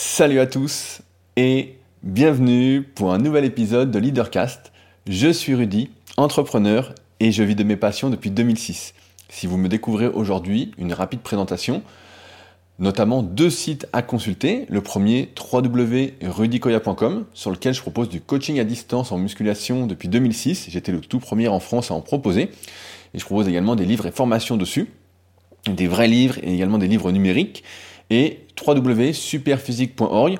Salut à tous et bienvenue pour un nouvel épisode de Leadercast. Je suis Rudy, entrepreneur et je vis de mes passions depuis 2006. Si vous me découvrez aujourd'hui, une rapide présentation, notamment deux sites à consulter. Le premier, www.rudicoya.com, sur lequel je propose du coaching à distance en musculation depuis 2006. J'étais le tout premier en France à en proposer. Et je propose également des livres et formations dessus, des vrais livres et également des livres numériques. Et www.superphysique.org,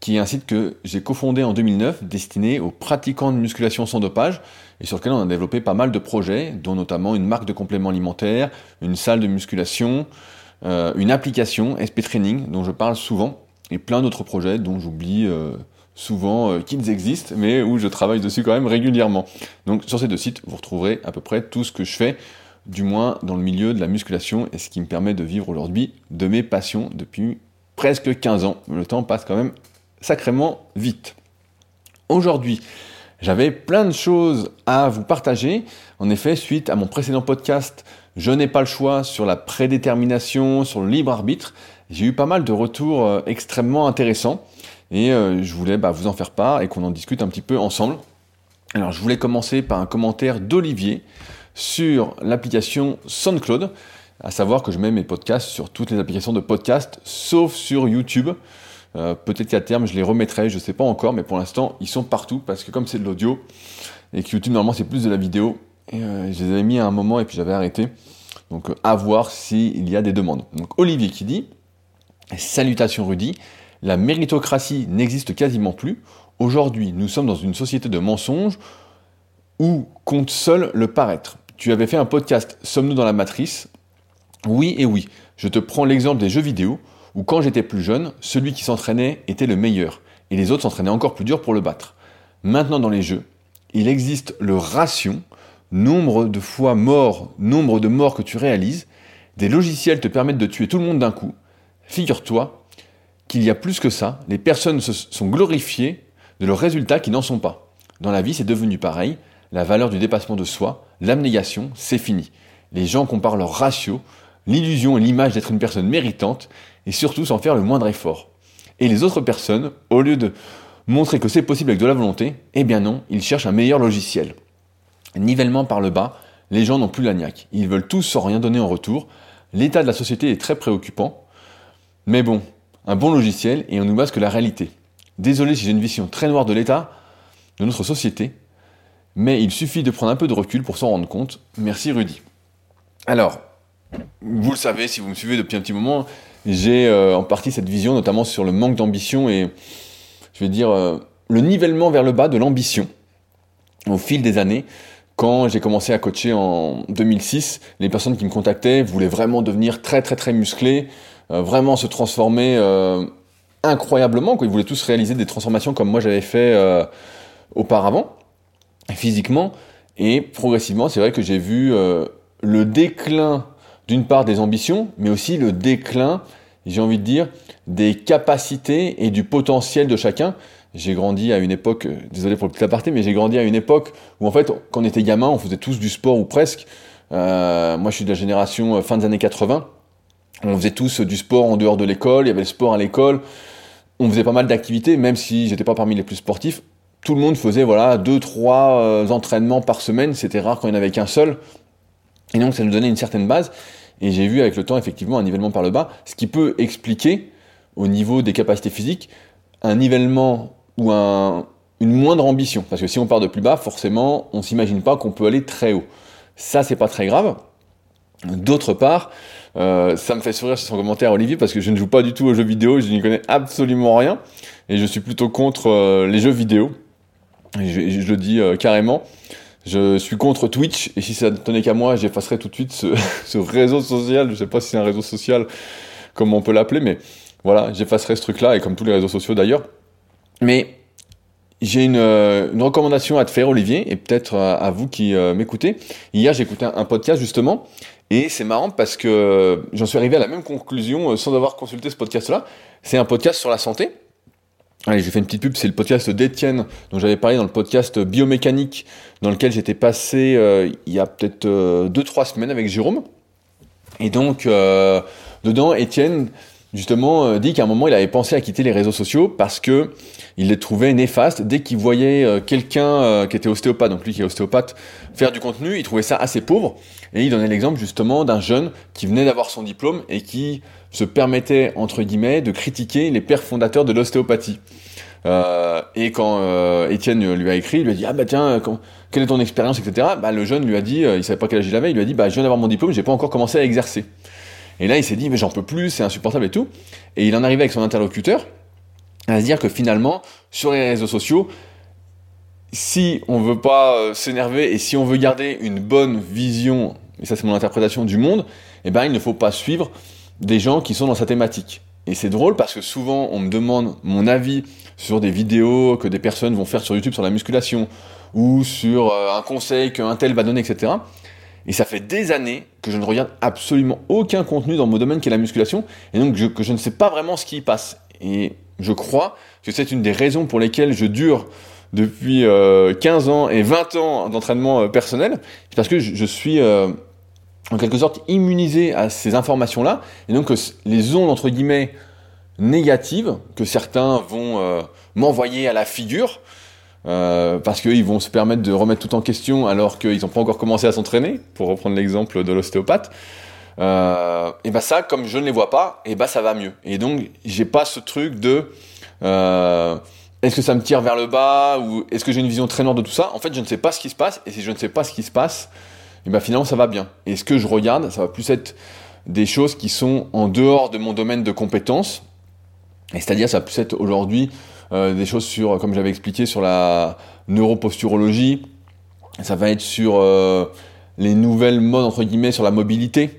qui est un site que j'ai cofondé en 2009, destiné aux pratiquants de musculation sans dopage, et sur lequel on a développé pas mal de projets, dont notamment une marque de compléments alimentaires, une salle de musculation, euh, une application SP Training dont je parle souvent, et plein d'autres projets dont j'oublie euh, souvent euh, qu'ils existent, mais où je travaille dessus quand même régulièrement. Donc sur ces deux sites, vous retrouverez à peu près tout ce que je fais, du moins dans le milieu de la musculation, et ce qui me permet de vivre aujourd'hui de mes passions depuis presque 15 ans. Le temps passe quand même sacrément vite. Aujourd'hui, j'avais plein de choses à vous partager. En effet, suite à mon précédent podcast, Je n'ai pas le choix sur la prédétermination, sur le libre arbitre, j'ai eu pas mal de retours euh, extrêmement intéressants et euh, je voulais bah, vous en faire part et qu'on en discute un petit peu ensemble. Alors, je voulais commencer par un commentaire d'Olivier sur l'application SoundCloud, à savoir que je mets mes podcasts sur toutes les applications de podcast, sauf sur YouTube. Euh, peut-être qu'à terme, je les remettrai, je ne sais pas encore, mais pour l'instant, ils sont partout parce que comme c'est de l'audio et que YouTube, normalement, c'est plus de la vidéo, et, euh, je les avais mis à un moment et puis j'avais arrêté. Donc, euh, à voir s'il y a des demandes. Donc, Olivier qui dit Salutations Rudy, la méritocratie n'existe quasiment plus. Aujourd'hui, nous sommes dans une société de mensonges où compte seul le paraître. Tu avais fait un podcast Sommes-nous dans la matrice? Oui et oui. Je te prends l'exemple des jeux vidéo où quand j'étais plus jeune, celui qui s'entraînait était le meilleur, et les autres s'entraînaient encore plus dur pour le battre. Maintenant dans les jeux, il existe le ration, nombre de fois mort, nombre de morts que tu réalises, des logiciels te permettent de tuer tout le monde d'un coup. Figure-toi qu'il y a plus que ça, les personnes se sont glorifiées de leurs résultats qui n'en sont pas. Dans la vie, c'est devenu pareil, la valeur du dépassement de soi, l'abnégation, c'est fini. Les gens comparent leur ratio, l'illusion et l'image d'être une personne méritante, et surtout sans faire le moindre effort. Et les autres personnes, au lieu de montrer que c'est possible avec de la volonté, eh bien non, ils cherchent un meilleur logiciel. Nivellement par le bas, les gens n'ont plus la niaque. Ils veulent tous sans rien donner en retour. L'état de la société est très préoccupant. Mais bon, un bon logiciel et on nous base que la réalité. Désolé si j'ai une vision très noire de l'état de notre société, mais il suffit de prendre un peu de recul pour s'en rendre compte. Merci Rudy. Alors, vous le savez si vous me suivez depuis un petit moment, j'ai euh, en partie cette vision, notamment sur le manque d'ambition et, je vais dire, euh, le nivellement vers le bas de l'ambition au fil des années. Quand j'ai commencé à coacher en 2006, les personnes qui me contactaient voulaient vraiment devenir très très très musclés, euh, vraiment se transformer incroyablement. Ils voulaient tous réaliser des transformations comme moi j'avais fait auparavant, physiquement. Et progressivement, c'est vrai que j'ai vu le déclin d'une part des ambitions, mais aussi le déclin, j'ai envie de dire, des capacités et du potentiel de chacun. J'ai grandi à une époque, euh, désolé pour le petit aparté, mais j'ai grandi à une époque où en fait, quand on était gamin, on faisait tous du sport ou presque. Euh, moi, je suis de la génération euh, fin des années 80. On faisait tous du sport en dehors de l'école, il y avait le sport à l'école. On faisait pas mal d'activités, même si j'étais pas parmi les plus sportifs. Tout le monde faisait voilà deux, trois entraînements par semaine. C'était rare quand il n'y en avait qu'un seul. Et donc, ça nous donnait une certaine base. Et j'ai vu avec le temps effectivement un nivellement par le bas, ce qui peut expliquer au niveau des capacités physiques un nivellement ou un, une moindre ambition. Parce que si on part de plus bas, forcément, on s'imagine pas qu'on peut aller très haut. Ça, c'est pas très grave. D'autre part, euh, ça me fait sourire sur son commentaire, Olivier, parce que je ne joue pas du tout aux jeux vidéo, je n'y connais absolument rien, et je suis plutôt contre euh, les jeux vidéo. Je, le dis euh, carrément. Je suis contre Twitch, et si ça ne tenait qu'à moi, j'effacerais tout de suite ce, réseau social. Je ne sais pas si c'est un réseau social, comme on peut l'appeler, mais voilà, j'effacerais ce truc-là, et comme tous les réseaux sociaux d'ailleurs. Mais j'ai une, euh, recommandation à te faire, Olivier, et peut-être à, vous qui euh, m'écoutez. Hier, j'ai écouté un, podcast justement, et c'est marrant parce que j'en suis arrivé à la même conclusion euh, sans avoir consulté ce podcast-là. C'est un podcast sur la santé. Allez, j'ai fait une petite pub, c'est le podcast d'Étienne, dont j'avais parlé dans le podcast biomécanique, dans lequel j'étais passé euh, il y a peut-être 2-3 euh, semaines avec Jérôme. Et donc, euh, dedans, Étienne justement dit qu'à un moment il avait pensé à quitter les réseaux sociaux parce que il les trouvait néfastes dès qu'il voyait quelqu'un qui était ostéopathe, donc lui qui est ostéopathe, faire du contenu, il trouvait ça assez pauvre et il donnait l'exemple justement d'un jeune qui venait d'avoir son diplôme et qui se permettait entre guillemets de critiquer les pères fondateurs de l'ostéopathie. et quand Étienne lui a écrit, il lui a dit ah bah tiens quelle est ton expérience etc. Bah le jeune lui a dit, il savait pas quel âge il avait, il lui a dit bah je viens d'avoir mon diplôme, j'ai pas encore commencé à exercer. Et là, il s'est dit, mais j'en peux plus, c'est insupportable et tout. Et il en arrivait avec son interlocuteur à se dire que finalement, sur les réseaux sociaux, si on veut pas euh, s'énerver et si on veut garder une bonne vision, et ça c'est mon interprétation du monde, eh ben il ne faut pas suivre des gens qui sont dans sa thématique. Et c'est drôle parce que souvent on me demande mon avis sur des vidéos que des personnes vont faire sur YouTube sur la musculation ou sur euh, un conseil qu'un tel va donner, etc. Et ça fait des années que je ne regarde absolument aucun contenu dans mon domaine qui est la musculation, et donc que je ne sais pas vraiment ce qui y passe. Et je crois que c'est une des raisons pour lesquelles je dure depuis 15 euh, ans et 20 ans d'entraînement euh, personnel, parce que je, suis en quelque sorte immunisé à ces informations-là, et donc les ondes entre guillemets négatives que certains vont m'envoyer à la figure, euh, parce qu'ils vont se permettre de remettre tout en question alors qu'ils n'ont pas encore commencé à s'entraîner, pour reprendre l'exemple de l'ostéopathe. Euh, et bah ça, comme je ne les vois pas, et bah ça va mieux. Et donc j'ai pas ce truc de euh, est-ce que ça me tire vers le bas ou est-ce que j'ai une vision très noire de tout ça? En fait, je ne sais pas ce qui se passe et si je ne sais pas ce qui se passe, et bah finalement ça va bien. Et ce que je regarde, ça va plus être des choses qui sont en dehors de mon domaine de compétences. Et c'est-à-dire, ça va plus être aujourd'hui euh, des choses sur, comme j'avais expliqué, sur la neuroposturologie. Ça va être sur euh, les nouvelles modes, entre guillemets, sur la mobilité,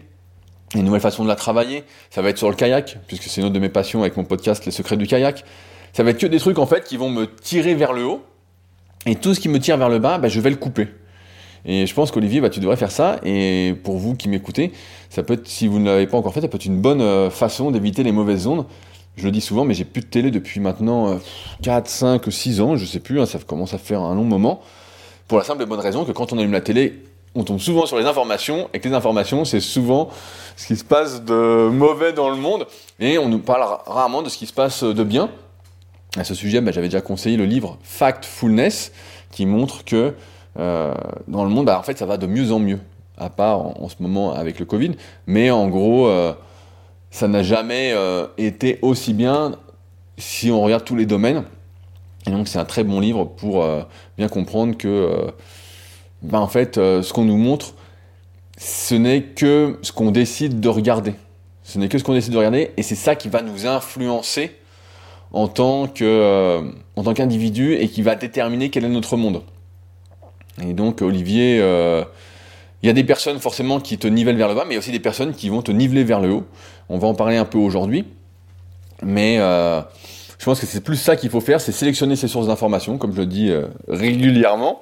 les nouvelles façons de la travailler. Ça va être sur le kayak, puisque c'est une autre de mes passions avec mon podcast Les secrets du kayak. Ça va être que des trucs, en fait, qui vont me tirer vers le haut. Et tout ce qui me tire vers le bas, bah, je vais le couper. Et je pense qu'Olivier, bah, tu devrais faire ça. Et pour vous qui m'écoutez, ça peut si vous ne l'avez pas encore fait, ça peut être une bonne euh, façon d'éviter les mauvaises ondes. Je le dis souvent, mais j'ai plus de télé depuis maintenant 4, 5, 6 ans, je sais plus, hein, ça commence à faire un long moment. Pour la simple et bonne raison que quand on allume la télé, on tombe souvent sur les informations, et que les informations, c'est souvent ce qui se passe de mauvais dans le monde, et on nous parle rarement de ce qui se passe de bien. À ce sujet, bah, j'avais déjà conseillé le livre Factfulness, qui montre que euh, dans le monde, bah, en fait, ça va de mieux en mieux, à part en, ce moment avec le Covid, mais en gros, euh, ça n'a jamais euh, été aussi bien si on regarde tous les domaines. Et donc c'est un très bon livre pour bien comprendre que, ben, en fait, ce qu'on nous montre, ce n'est que ce qu'on décide de regarder. Ce n'est que ce qu'on décide de regarder, et c'est ça qui va nous influencer en tant que en tant qu'individu et qui va déterminer quel est notre monde. Et donc Olivier il y a des personnes forcément qui te nivellent vers le bas, mais il y a aussi des personnes qui vont te niveler vers le haut. On va en parler un peu aujourd'hui. Mais euh, je pense que c'est plus ça qu'il faut faire, c'est sélectionner ses sources d'informations, comme je le dis euh, régulièrement,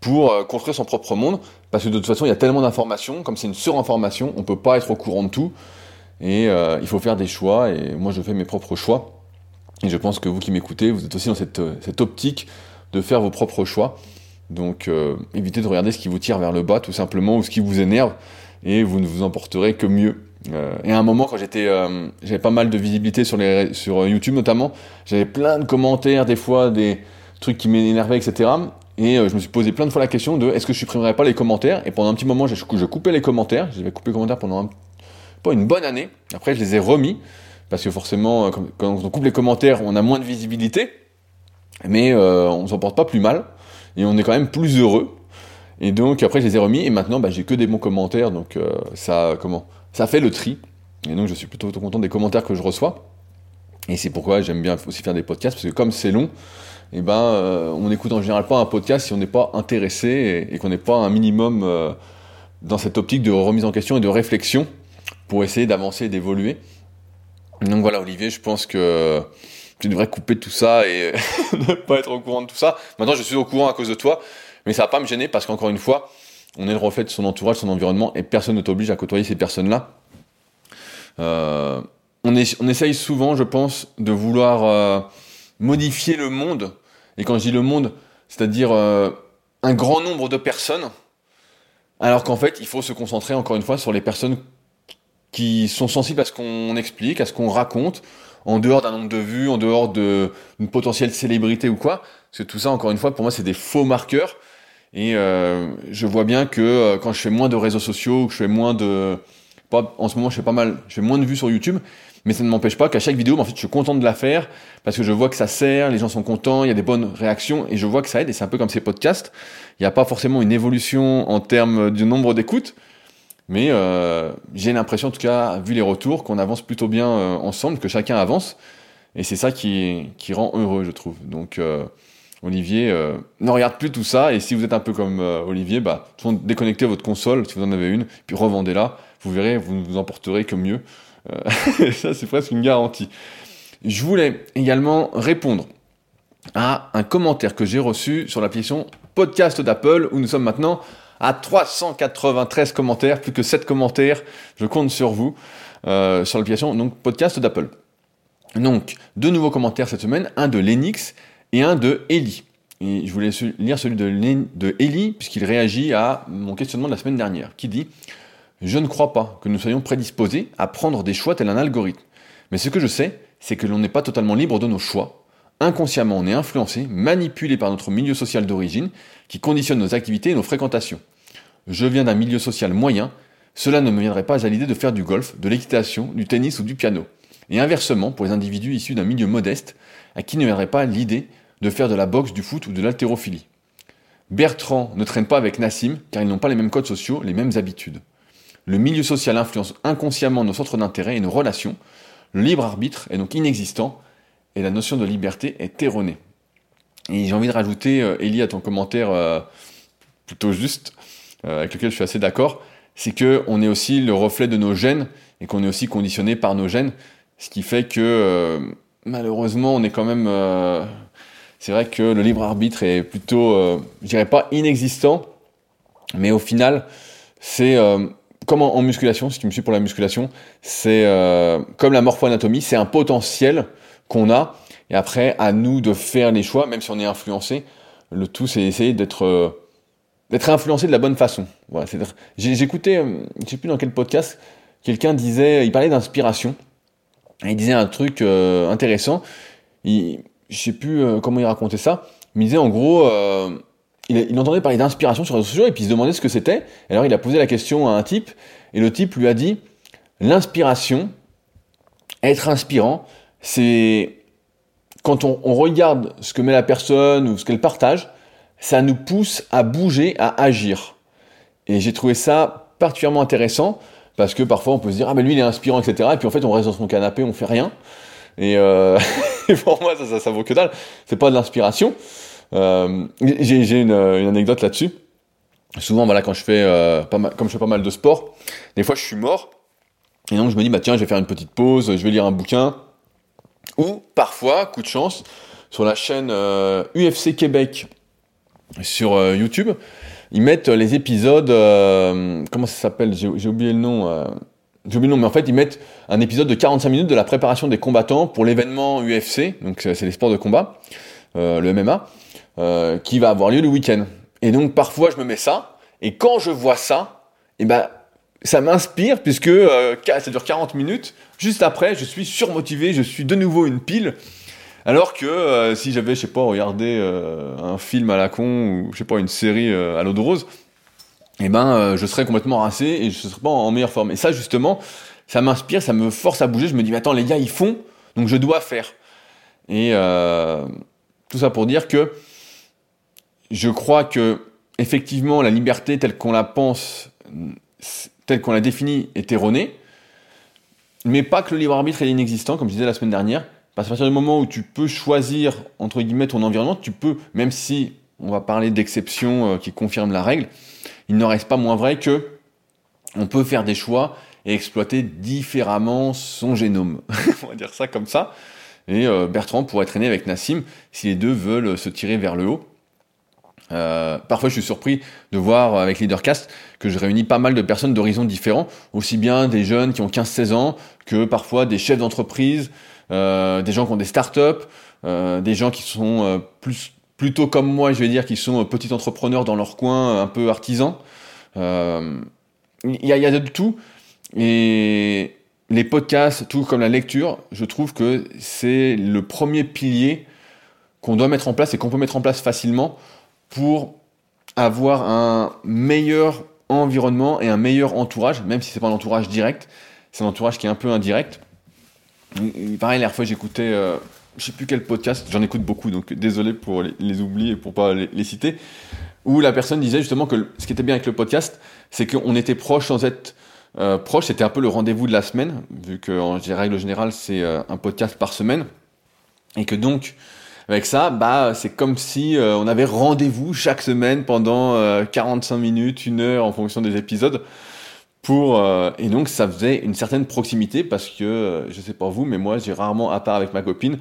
pour euh, construire son propre monde. Parce que de toute façon, il y a tellement d'informations, comme c'est une surinformation, on peut pas être au courant de tout. Et il faut faire des choix, et moi je fais mes propres choix. Et je pense que vous qui m'écoutez, vous êtes aussi dans cette, cette optique de faire vos propres choix. Donc euh, évitez de regarder ce qui vous tire vers le bas tout simplement ou ce qui vous énerve et vous ne vous emporterez que mieux. Euh, et à un moment quand j'étais euh, j'avais pas mal de visibilité sur les sur YouTube notamment, j'avais plein de commentaires des fois des trucs qui m'énervaient etc. Et je me suis posé plein de fois la question de est-ce que je supprimerais pas les commentaires? Et pendant un petit moment, je, coupais les commentaires. J'avais coupé les commentaires pendant pas une bonne année. Après, je les ai remis parce que forcément, quand on coupe les commentaires, on a moins de visibilité, mais on s'en porte pas plus mal et on est quand même plus heureux. Et donc après je les ai remis. Et maintenant bah, j'ai que des bons commentaires. Donc euh, ça comment ça fait le tri. Et donc je suis plutôt content des commentaires que je reçois. Et c'est pourquoi j'aime bien aussi faire des podcasts. Parce que comme c'est long et eh ben euh, on écoute en général pas un podcast si on n'est pas intéressé et, qu'on n'est pas un minimum euh, dans cette optique de remise en question et de réflexion pour essayer d'avancer et d'évoluer. Donc voilà Olivier je pense que tu devrais couper tout ça et ne pas être au courant de tout ça. Maintenant, je suis au courant à cause de toi, mais ça va pas me gêner parce qu'encore une fois, on est le reflet de son entourage, son environnement, et personne ne t'oblige à côtoyer ces personnes-là. Euh, on, essaye souvent, je pense, de vouloir euh, modifier le monde, et quand je dis le monde, c'est-à-dire euh, un grand nombre de personnes, alors qu'en fait, il faut se concentrer encore une fois sur les personnes qui sont sensibles à ce qu'on explique, à ce qu'on raconte, en dehors d'un nombre de vues, en dehors d'une potentielle célébrité ou quoi. Parce que tout ça, encore une fois, pour moi, c'est des faux marqueurs. Et euh, je vois bien que euh, quand je fais moins de réseaux sociaux, que je fais moins de... Pas, en ce moment, je fais pas mal, je fais moins de vues sur YouTube, mais ça ne m'empêche pas qu'à chaque vidéo, en fait, je suis content de la faire parce que je vois que ça sert, les gens sont contents, il y a des bonnes réactions et je vois que ça aide. Et c'est un peu comme ces podcasts. Il n'y a pas forcément une évolution en termes du nombre d'écoutes, mais euh, j'ai l'impression, en tout cas, vu les retours, qu'on avance plutôt bien euh, ensemble, que chacun avance. Et c'est ça qui, qui rend heureux, je trouve. Donc, euh, Olivier, ne regarde plus tout ça. Et si vous êtes un peu comme Olivier, bah, déconnectez votre console, si vous en avez une, puis revendez-la. Vous verrez, vous ne vous en porterez que mieux. Ça, c'est presque une garantie. Je voulais également répondre à un commentaire que j'ai reçu sur l'application podcast d'Apple, où nous sommes maintenant à 393 commentaires, plus que 7 commentaires. Je compte sur vous euh, sur l'application donc podcast d'Apple. Donc, deux nouveaux commentaires cette semaine, un de Lenix et un de Eli. Et je voulais lire celui de, de Eli, puisqu'il réagit à mon questionnement de la semaine dernière, qui dit je ne crois pas que nous soyons prédisposés à prendre des choix tel un algorithme. Mais ce que je sais, c'est que l'on n'est pas totalement libre de nos choix. Inconsciemment, on est influencé, manipulé par notre milieu social d'origine, qui conditionne nos activités et nos fréquentations. Je viens d'un milieu social moyen, cela ne me viendrait pas à l'idée de faire du golf, de l'équitation, du tennis ou du piano. Et inversement, pour les individus issus d'un milieu modeste, à qui ne viendrait pas l'idée de faire de la boxe, du foot ou de l'haltérophilie. Bertrand ne traîne pas avec Nassim, car ils n'ont pas les mêmes codes sociaux, les mêmes habitudes. Le milieu social influence inconsciemment nos centres d'intérêt et nos relations. Le libre arbitre est donc inexistant et la notion de liberté est erronée. Et j'ai envie de rajouter, euh, Elie, à ton commentaire euh, plutôt juste, euh, avec lequel je suis assez d'accord, c'est que on est aussi le reflet de nos gènes et qu'on est aussi conditionné par nos gènes, ce qui fait que malheureusement on est quand même, c'est vrai que le libre arbitre est plutôt, je dirais pas inexistant, mais au final c'est comme en, musculation, si tu me suis pour la musculation, c'est comme la morpho-anatomie, c'est un potentiel qu'on a, et après, à nous de faire les choix, même si on est influencé. Le tout, c'est essayer d'être euh, d'être influencé de la bonne façon. Voilà, J'écoutais, euh, je sais plus dans quel podcast, quelqu'un disait, il parlait d'inspiration, il disait un truc euh, intéressant. Il, je sais plus comment il racontait ça, mais il disait en gros, il, entendait parler d'inspiration sur les réseaux sociaux et puis il se demandait ce que c'était. Alors il a posé la question à un type et le type lui a dit l'inspiration, être inspirant, c'est quand on, regarde ce que met la personne ou ce qu'elle partage, ça nous pousse à bouger, à agir. Et j'ai trouvé ça particulièrement intéressant parce que parfois on peut se dire ah mais lui il est inspirant etc et puis en fait on reste dans son canapé on fait rien et, euh, pour moi ça, ça, vaut que dalle c'est pas de l'inspiration euh, j'ai une, une, anecdote là-dessus. Souvent, voilà, quand je fais euh, pas mal, comme je fais pas mal de sport, des fois je suis mort. Et donc je me dis, bah tiens, je vais faire une petite pause, je vais lire un bouquin. Ou parfois, coup de chance, sur la chaîne euh, UFC Québec sur euh, YouTube, ils mettent les épisodes, euh, comment ça s'appelle? J'ai oublié le nom. j'ai oublié le nom, mais en fait, ils mettent un épisode de 45 minutes de la préparation des combattants pour l'événement UFC, donc c'est les sports de combat, le MMA. Euh, qui va avoir lieu le week-end. Et donc parfois je me mets ça, et quand je vois ça, et eh ben ça m'inspire puisque euh, ça dure 40 minutes. Juste après, je suis surmotivé, je suis de nouveau une pile. Alors que euh, si j'avais, je sais pas, regardé euh, un film à la con ou je sais pas une série à l'eau de rose, eh ben je serais complètement rincé et je serais pas en meilleure forme. Et ça justement, ça m'inspire, ça me force à bouger. Je me dis, mais attends, les gars, ils font, donc je dois faire. Et tout ça pour dire que je crois que effectivement la liberté telle qu'on la pense, telle qu'on la définit, est erronée, mais pas que le libre arbitre est inexistant, comme je disais la semaine dernière, parce qu'à partir du moment où tu peux choisir entre guillemets ton environnement, tu peux, même si on va parler d'exceptions euh, qui confirment la règle, il n'en reste pas moins vrai que on peut faire des choix et exploiter différemment son génome. on va dire ça comme ça. Et euh, Bertrand pourrait traîner avec Nassim si les deux veulent se tirer vers le haut. Euh, parfois, je suis surpris de voir avec Leadercast que je réunis pas mal de personnes d'horizons différents, aussi bien des jeunes qui ont 15-16 ans que parfois des chefs d'entreprise, euh, des gens qui ont des startups, euh, des gens qui sont euh, plus plutôt comme moi, je vais dire, qui sont petits entrepreneurs dans leur coin, un peu artisans. Il y a, y, a, de tout. Et les podcasts, tout comme la lecture, je trouve que c'est le premier pilier qu'on doit mettre en place et qu'on peut mettre en place facilement pour avoir un meilleur environnement et un meilleur entourage, même si c'est pas un entourage direct, c'est un entourage qui est un peu indirect. pareil, la fois j'écoutais, euh, je sais plus quel podcast, j'en écoute beaucoup, donc désolé pour les, oublier et pour pas les, citer, où la personne disait justement que ce qui était bien avec le podcast, c'est qu'on était proche sans être euh, proche, c'était un peu le rendez-vous de la semaine, vu que en règle générale c'est euh, un podcast par semaine, et que donc avec ça, bah, c'est comme si euh, on avait rendez-vous chaque semaine pendant 45 euh, minutes, une heure en fonction des épisodes. Pour, euh, et donc ça faisait une certaine proximité parce que, je sais pas vous, mais moi j'ai rarement, à part avec ma copine,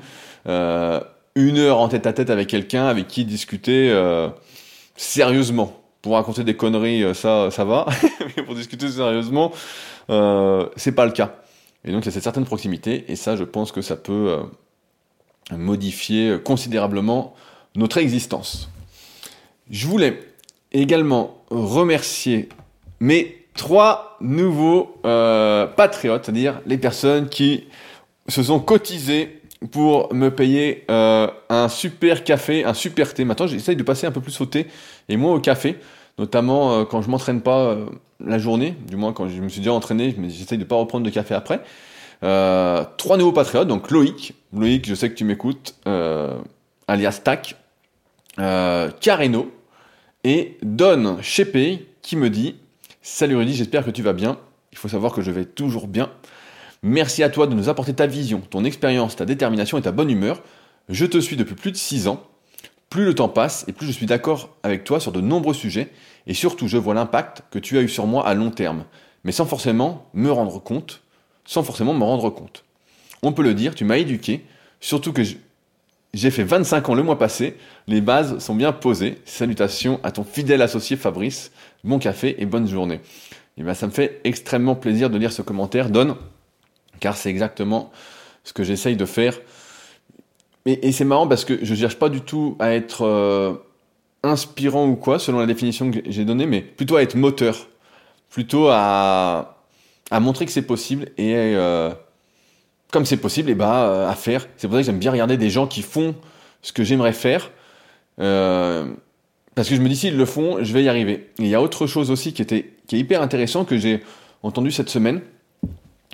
une heure en tête à tête avec quelqu'un avec qui discuter sérieusement. Pour raconter des conneries, ça, ça va, mais pour discuter sérieusement, c'est pas le cas. Et donc il y a cette certaine proximité, et ça je pense que ça peut modifier considérablement notre existence. Je voulais également remercier mes trois nouveaux euh, patriotes, c'est-à-dire les personnes qui se sont cotisées pour me payer euh, un super café, un super thé. Maintenant, j'essaye de passer un peu plus au thé et moins au café, notamment euh, quand je m'entraîne pas la journée, du moins quand je me suis déjà entraîné, j'essaye de pas reprendre de café après. Euh, trois nouveaux patriotes, donc Loïc, Loïc, je sais que tu m'écoutes, euh, alias TAC, euh, Careno et Don Chepe qui me dit Salut Rudy, j'espère que tu vas bien. Il faut savoir que je vais toujours bien. Merci à toi de nous apporter ta vision, ton expérience, ta détermination et ta bonne humeur. Je te suis depuis plus de 6 ans. Plus le temps passe et plus je suis d'accord avec toi sur de nombreux sujets et surtout je vois l'impact que tu as eu sur moi à long terme, mais sans forcément me rendre compte sans forcément me rendre compte. On peut le dire, tu m'as éduqué, surtout que j'ai fait 25 ans le mois passé, les bases sont bien posées. Salutations à ton fidèle associé Fabrice, bon café et bonne journée. Et bien ça me fait extrêmement plaisir de lire ce commentaire, Donne, car c'est exactement ce que j'essaye de faire. Et, c'est marrant parce que je ne cherche pas du tout à être euh, inspirant ou quoi, selon la définition que j'ai donnée, mais plutôt à être moteur, plutôt à, à montrer que c'est possible et euh, comme c'est possible, et eh bah ben, à faire. C'est pour ça que j'aime bien regarder des gens qui font ce que j'aimerais faire. Euh, parce que je me dis s'ils le font, je vais y arriver. Il y a autre chose aussi qui était qui est hyper intéressant que j'ai entendu cette semaine.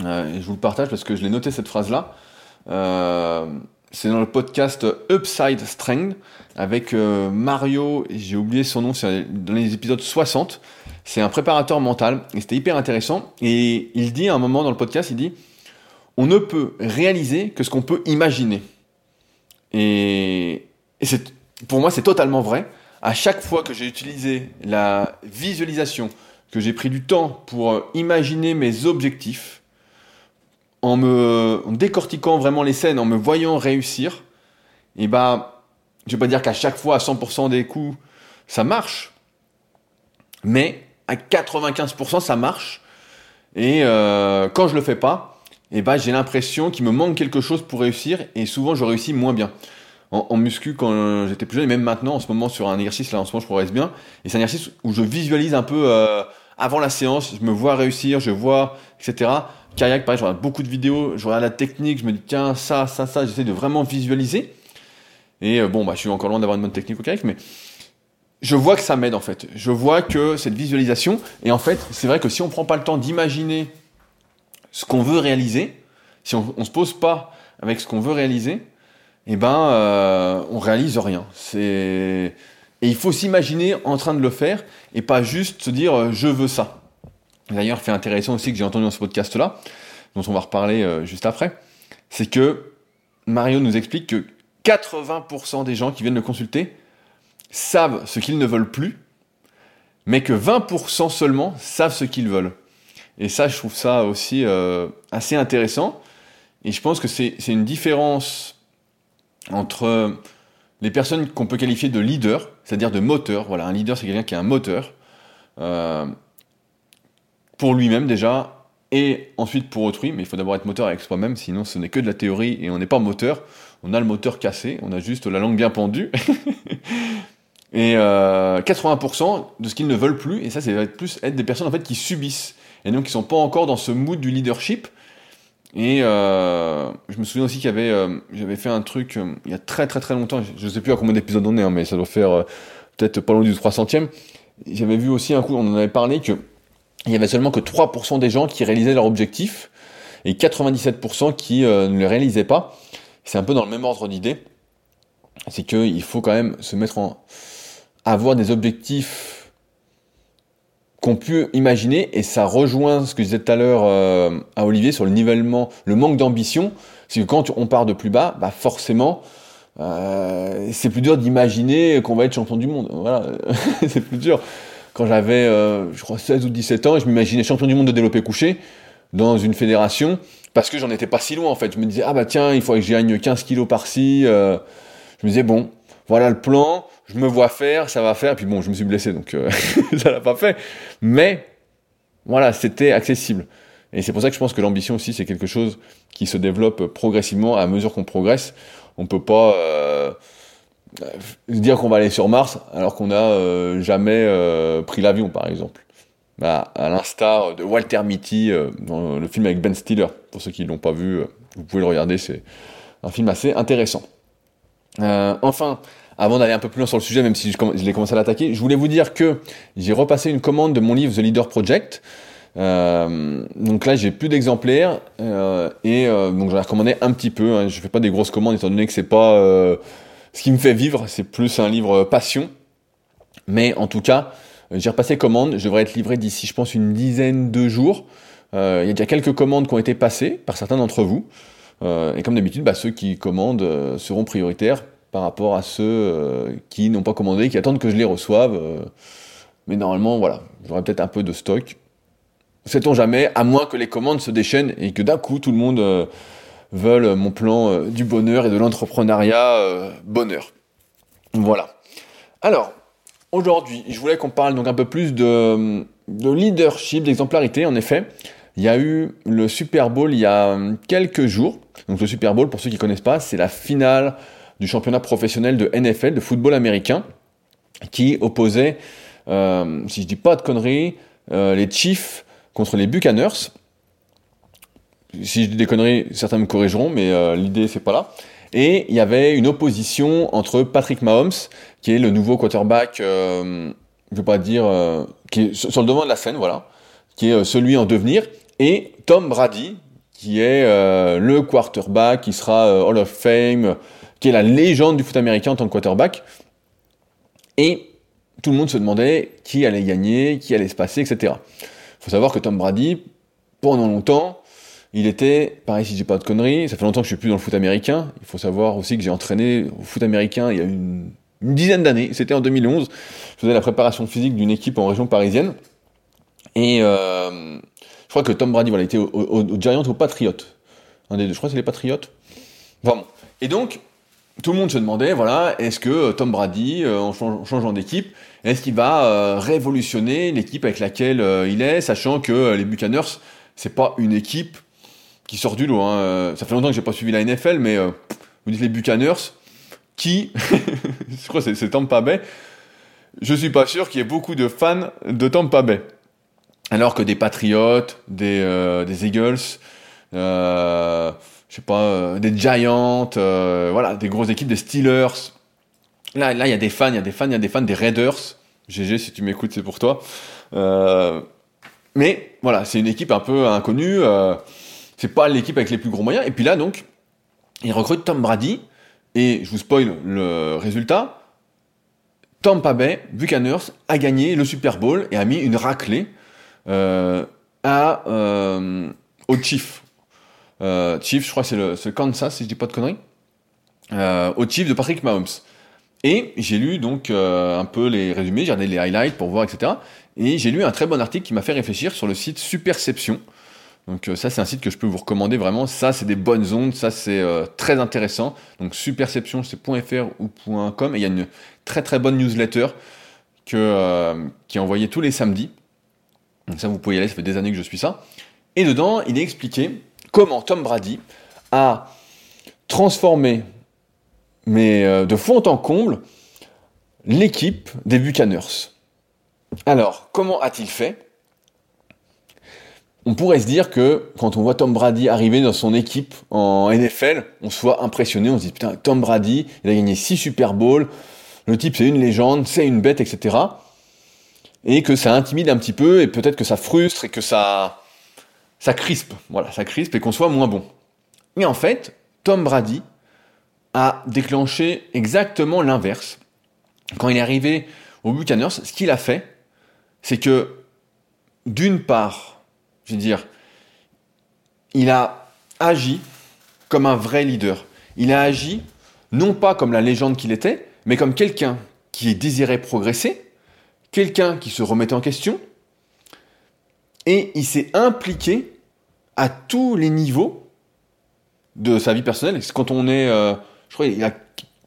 Euh, je vous le partage parce que je l'ai noté cette phrase là. c'est dans le podcast Upside Strength avec Mario, j'ai oublié son nom, c'est dans les épisodes 60. C'est un préparateur mental et c'était hyper intéressant. Et il dit à un moment dans le podcast, il dit, on ne peut réaliser que ce qu'on peut imaginer. Et, c'est, pour moi, c'est totalement vrai. À chaque fois que j'ai utilisé la visualisation, que j'ai pris du temps pour imaginer mes objectifs, en me décortiquant vraiment les scènes, en me voyant réussir, et bah, je vais pas dire qu'à chaque fois, à 100% des coups, ça marche, mais à 95% ça marche. Et euh, quand je le fais pas, eh ben, j'ai l'impression qu'il me manque quelque chose pour réussir et souvent je réussis moins bien. En, muscu quand j'étais plus jeune et même maintenant en ce moment sur un exercice là en ce moment je progresse bien et c'est un exercice où je visualise un peu euh, avant la séance, je me vois réussir, je vois etc. Kayak pareil, je regarde beaucoup de vidéos, je regarde la technique, je me dis tiens ça ça ça, j'essaie de vraiment visualiser. Et euh, bon bah je suis encore loin d'avoir une bonne technique au kayak mais je vois que ça m'aide en fait. Je vois que cette visualisation, et en fait, c'est vrai que si on prend pas le temps d'imaginer ce qu'on veut réaliser, si on, on se pose pas avec ce qu'on veut réaliser, eh ben, euh, on réalise rien. C'est et il faut s'imaginer en train de le faire et pas juste se dire euh, je veux ça. D'ailleurs, fait intéressant aussi que j'ai entendu dans ce podcast-là, dont on va reparler euh, juste après, c'est que Mario nous explique que 80% des gens qui viennent le consulter savent ce qu'ils ne veulent plus, mais que 20% seulement savent ce qu'ils veulent. Et ça, je trouve ça aussi euh, assez intéressant. Et je pense que c'est une différence entre les personnes qu'on peut qualifier de leaders, c'est-à-dire de moteurs. Voilà, un leader, c'est quelqu'un qui a un moteur euh, pour lui-même déjà, et ensuite pour autrui. Mais il faut d'abord être moteur avec soi-même, sinon ce n'est que de la théorie et on n'est pas moteur. On a le moteur cassé, on a juste la langue bien pendue. Et 80% euh, de ce qu'ils ne veulent plus, et ça, c'est plus être des personnes en fait qui subissent. et donc ils sont pas encore dans ce mood du leadership. Et euh, je me souviens aussi qu'il y avait, euh, j'avais fait un truc euh, il y a très très très longtemps, je, ne sais plus à combien d'épisodes on est, hein, mais ça doit faire peut-être pas loin du 300e. J'avais vu aussi un coup, on en avait parlé que il y avait seulement que 3% des gens qui réalisaient leur objectif et 97% qui ne le réalisaient pas. C'est un peu dans le même ordre d'idée. C'est qu'il faut quand même se mettre en avoir des objectifs qu'on peut imaginer, et ça rejoint ce que je disais tout à l'heure euh, à Olivier sur le nivellement, le manque d'ambition, c'est que quand on part de plus bas, bah forcément, euh, c'est plus dur d'imaginer qu'on va être champion du monde. Voilà, c'est plus dur. Quand j'avais, euh, je crois, 16 ou 17 ans, je m'imaginais champion du monde de développé couché dans une fédération, parce que j'en étais pas si loin en fait. Je me disais, ah bah tiens, il faudrait que j'y 15 kilos par-ci. je me disais, bon, voilà le plan, je me vois faire, ça va faire, puis bon, je me suis blessé, donc euh, ça l'a pas fait. Mais voilà, c'était accessible. Et c'est pour ça que je pense que l'ambition aussi, c'est quelque chose qui se développe progressivement à mesure qu'on progresse. On peut pas euh, dire qu'on va aller sur Mars alors qu'on n'a euh, jamais pris l'avion, par exemple. Bah, à l'instar de Walter Mitty dans le film avec Ben Stiller. Pour ceux qui l'ont pas vu, vous pouvez le regarder, c'est un film assez intéressant. Enfin, avant d'aller un peu plus loin sur le sujet, même si je, l'ai commencé à l'attaquer, je voulais vous dire que j'ai repassé une commande de mon livre The Leader Project. Euh, donc là, j'ai plus d'exemplaires euh, et euh, donc j'en ai recommandé un petit peu. Hein. Je fais pas des grosses commandes étant donné que c'est pas ce qui me fait vivre, c'est plus un livre passion. Mais en tout cas, j'ai repassé commande. Je devrais être livré d'ici, je pense, une dizaine de jours. il y a déjà quelques commandes qui ont été passées par certains d'entre vous. Et comme d'habitude, bah, ceux qui commandent seront prioritaires par rapport à ceux euh, qui n'ont pas commandé, qui attendent que je les reçoive. Euh. mais normalement, voilà, j'aurai peut-être un peu de stock. Sait-on jamais, à moins que les commandes se déchaînent et que d'un coup tout le monde euh, veuille mon plan du bonheur et de l'entrepreneuriat bonheur. Voilà. Alors, aujourd'hui, je voulais qu'on parle donc un peu plus de, de leadership, d'exemplarité. En effet, il y a eu le Super Bowl il y a quelques jours. Donc le Super Bowl, pour ceux qui connaissent pas, c'est la finale du championnat professionnel de NFL, de football américain, qui opposait, euh, si je dis pas de conneries, euh, les Chiefs contre les Buccaneers. Si je dis des conneries, certains me corrigeront, mais euh, l'idée c'est pas là. Et il y avait une opposition entre Patrick Mahomes, qui est le nouveau quarterback, je veux pas dire, qui est sur le devant de la scène, voilà, qui est celui en devenir, et Tom Brady, qui est le quarterback, qui sera Hall of Fame, qui est la légende du foot américain en tant que quarterback. Et tout le monde se demandait qui allait gagner, qui allait se passer, etc. Il faut savoir que Tom Brady, pendant longtemps, il était, pareil si j'ai pas de conneries, ça fait longtemps que je suis plus dans le foot américain. Il faut savoir aussi que j'ai entraîné au foot américain il y a une, dizaine d'années. C'était en 2011. Je faisais la préparation physique d'une équipe en région parisienne. Et euh, je crois que Tom Brady, voilà, était au, au, au Giants, au Patriots. Un des deux, je crois que c'est les Patriots. Enfin bon. Et donc, tout le monde se demandait, voilà, est-ce que euh, Tom Brady, euh, en, changeant d'équipe, est-ce qu'il va euh, révolutionner l'équipe avec laquelle il est, sachant que les Buccaneers, c'est pas une équipe qui sort du lot. Hein. Ça fait longtemps que j'ai pas suivi la NFL, mais vous dites les Buccaneers, qui, je crois que c'est Tampa Bay, je suis pas sûr qu'il y ait beaucoup de fans de Tampa Bay. Alors que des Patriots, des, des Eagles, je sais pas, euh, des Giants, euh, voilà, des grosses équipes, des Steelers. Là, là, il y a des fans, il y a des fans, il y a des fans des Raiders. GG, si tu m'écoutes, c'est pour toi. Euh, mais voilà, c'est une équipe un peu inconnue. c'est pas l'équipe avec les plus gros moyens. Et puis là, donc, ils recrutent Tom Brady. Et je vous spoil le résultat. Tampa Bay Buccaneers a gagné le Super Bowl et a mis une raclée à, aux Chiefs. Euh, Chiefs, je crois que c'est le, le, Kansas, si je dis pas de conneries, euh, au Chiefs de Patrick Mahomes. Et j'ai lu donc euh, un peu les résumés, j'ai regardé les highlights pour voir, etc. Et j'ai lu un très bon article qui m'a fait réfléchir sur le site Superception. Donc ça, c'est un site que je peux vous recommander vraiment. Ça, c'est des bonnes ondes, ça, c'est très intéressant. Donc Superception, c'est .fr ou .com. Et il y a une très très bonne newsletter que, qui est envoyée tous les samedis. Ça, vous pouvez y aller, ça fait des années que je suis ça. Et dedans, il est expliqué comment Tom Brady a transformé, mais euh, de fond en comble, l'équipe des Buccaneers. Alors, comment a-t-il fait? On pourrait se dire que quand on voit Tom Brady arriver dans son équipe en NFL, on soit impressionné, on se dit putain, Tom Brady, il a gagné 6 Super Bowls, le type c'est une légende, c'est une bête, etc. Et que ça intimide un petit peu, et peut-être que ça frustre, et que ça, ça crispe, voilà, ça crispe, et qu'on soit moins bon. Mais en fait, Tom Brady a déclenché exactement l'inverse. Quand il est arrivé au Buccaneers, ce qu'il a fait, c'est que, d'une part, je veux dire, il a agi comme un vrai leader. Il a agi non pas comme la légende qu'il était, mais comme quelqu'un qui désirait progresser, quelqu'un qui se remettait en question, et il s'est impliqué à tous les niveaux de sa vie personnelle. Quand on est, euh, je crois, il a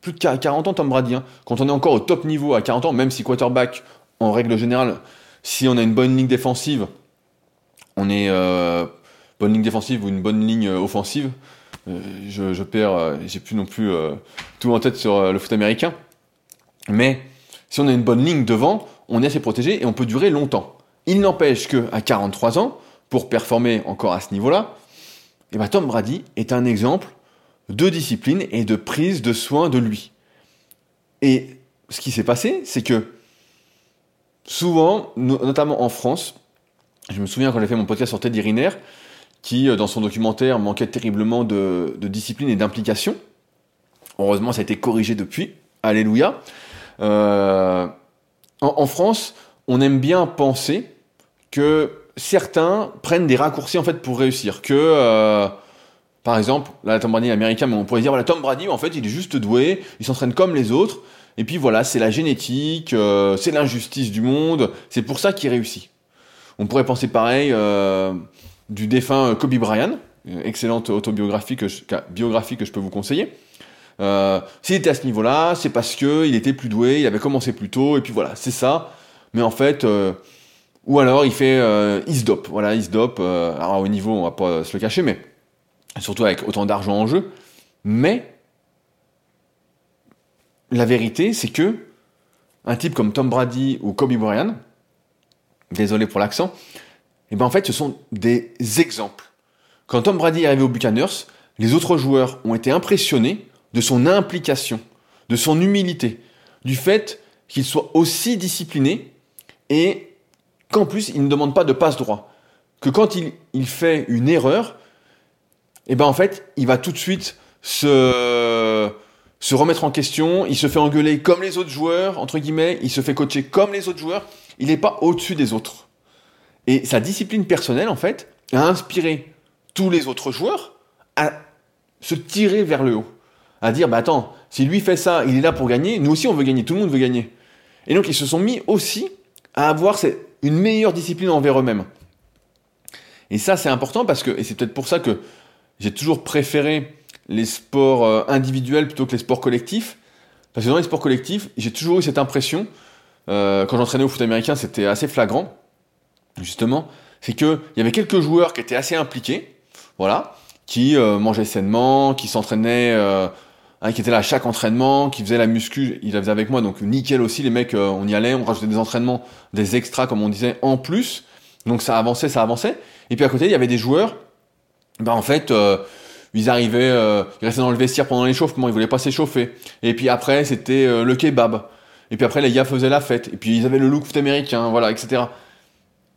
plus de 40 ans, Tom Brady. Hein. Quand on est encore au top niveau à 40 ans, même si quarterback, en règle générale, si on a une bonne ligne défensive, on est euh, bonne ligne défensive ou une bonne ligne offensive. Euh, je, perds, j'ai plus non plus tout en tête sur le foot américain. Mais si on a une bonne ligne devant, on est assez protégé et on peut durer longtemps. Il n'empêche que à 43 ans, pour performer encore à ce niveau-là, eh ben Tom Brady est un exemple de discipline et de prise de soin de lui. Et ce qui s'est passé, c'est que souvent, notamment en France, je me souviens quand j'ai fait mon podcast sur Teddy Riner, qui euh, dans son documentaire manquait terriblement de, discipline et d'implication. Heureusement, ça a été corrigé depuis. Alléluia. Euh, en, France, on aime bien penser que certains prennent des raccourcis en fait pour réussir. Que euh, par exemple, là, Tom Brady américain, mais on pourrait dire voilà, Tom Brady, en fait, il est juste doué, il s'entraîne comme les autres, et puis voilà, c'est la génétique, euh, c'est l'injustice du monde, c'est pour ça qu'il réussit. On pourrait penser pareil euh, du défunt Kobe Bryant, excellente autobiographie que biographie que je peux vous conseiller. Euh, S'il était à ce niveau-là, c'est parce que il était plus doué, il avait commencé plus tôt, et puis voilà, c'est ça. Mais en fait, euh, ou alors il fait euh, isdop, voilà, isdop. Euh, alors au niveau, on va pas se le cacher, mais surtout avec autant d'argent en jeu. Mais la vérité, c'est que un type comme Tom Brady ou Kobe Bryant, désolé pour l'accent, et eh ben en fait, ce sont des exemples. Quand Tom Brady est arrivé aux Buccaneers, les autres joueurs ont été impressionnés de son implication, de son humilité, du fait qu'il soit aussi discipliné et qu'en plus il ne demande pas de passe droit. Que quand il, fait une erreur, eh ben en fait, il va tout de suite se, se remettre en question, il se fait engueuler comme les autres joueurs, entre guillemets, il se fait coacher comme les autres joueurs, il n'est pas au-dessus des autres. Et sa discipline personnelle, en fait, a inspiré tous les autres joueurs à se tirer vers le haut à dire, bah attends, si lui fait ça, il est là pour gagner, nous aussi on veut gagner, tout le monde veut gagner. Et donc ils se sont mis aussi à avoir une meilleure discipline envers eux-mêmes. Et ça c'est important parce que, et c'est peut-être pour ça que j'ai toujours préféré les sports euh, individuels plutôt que les sports collectifs, parce que dans les sports collectifs, j'ai toujours eu cette impression, euh, quand j'entraînais au foot américain, c'était assez flagrant, justement, c'est qu'il y avait quelques joueurs qui étaient assez impliqués, voilà, qui euh, mangeaient sainement, qui s'entraînaient Hein, qui était là à chaque entraînement, qui faisait la muscu, il la faisait avec moi, donc nickel aussi, les mecs, euh, on y allait, on rajoutait des entraînements, des extras, comme on disait, en plus, donc ça avançait, ça avançait, et puis à côté, il y avait des joueurs, bah en fait, euh, ils arrivaient, euh, ils restaient dans le vestiaire pendant l'échauffement, ils voulaient pas s'échauffer, et puis après, c'était le kebab, et puis après, les gars faisaient la fête, et puis ils avaient le look américain, voilà, etc.